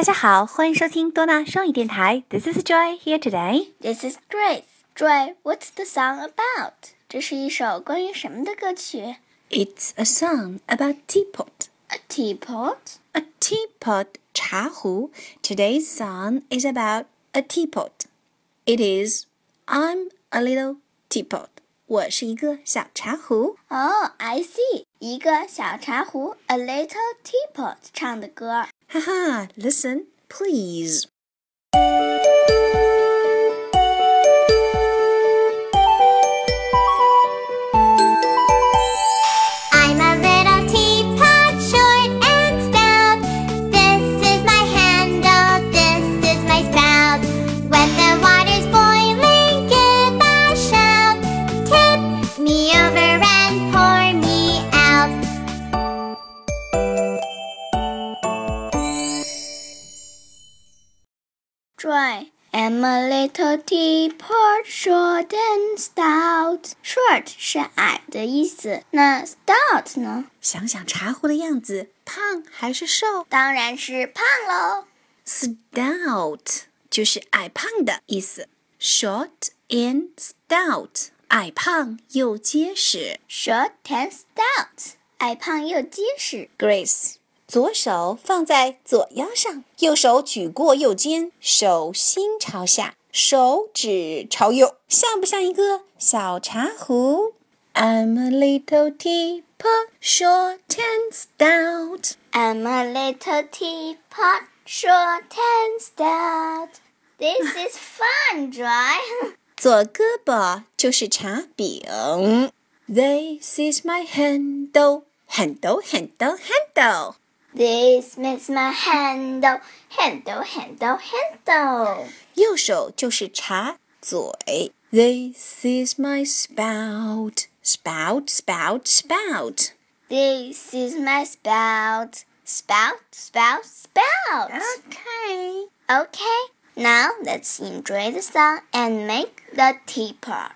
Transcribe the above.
大家好，欢迎收听多纳双语电台。This is Joy here today. This is Grace. Joy, what's the song about? 这是一首关于什么的歌曲 It's a song about teapot. ？A teapot. A teapot 茶壶. Today's song is about a teapot. It is I'm a little teapot. 我是一个小茶壶。 Oh, I see. 一个小茶壶，A little teapot 唱的歌。哈哈，Listen, please. Joy. I'm a little teapot, short and stout. Short 是矮的意思，那 stout 呢？想想茶壶的样子，胖还是瘦当然是胖喽。 ？Stout 就是矮胖的意思。Short and stout，矮胖又结实。 Short and stout，矮胖又结实。 Grace， 左手放在左腰上，右手举过右肩，手心朝下，手指朝右，像不像一个小茶壶？I'm a little teapot, short and stout. I'm a little teapot, short and stout. This is fun, Joy. 左胳膊就是茶柄。This is my handle, handle, handle, handle. This is my handle, handle, handle, handle. 右手就是茶嘴。This is my spout, spout, spout, spout. This is my spout, spout, spout, spout. Okay. Okay, now let's enjoy the song and make the teapot.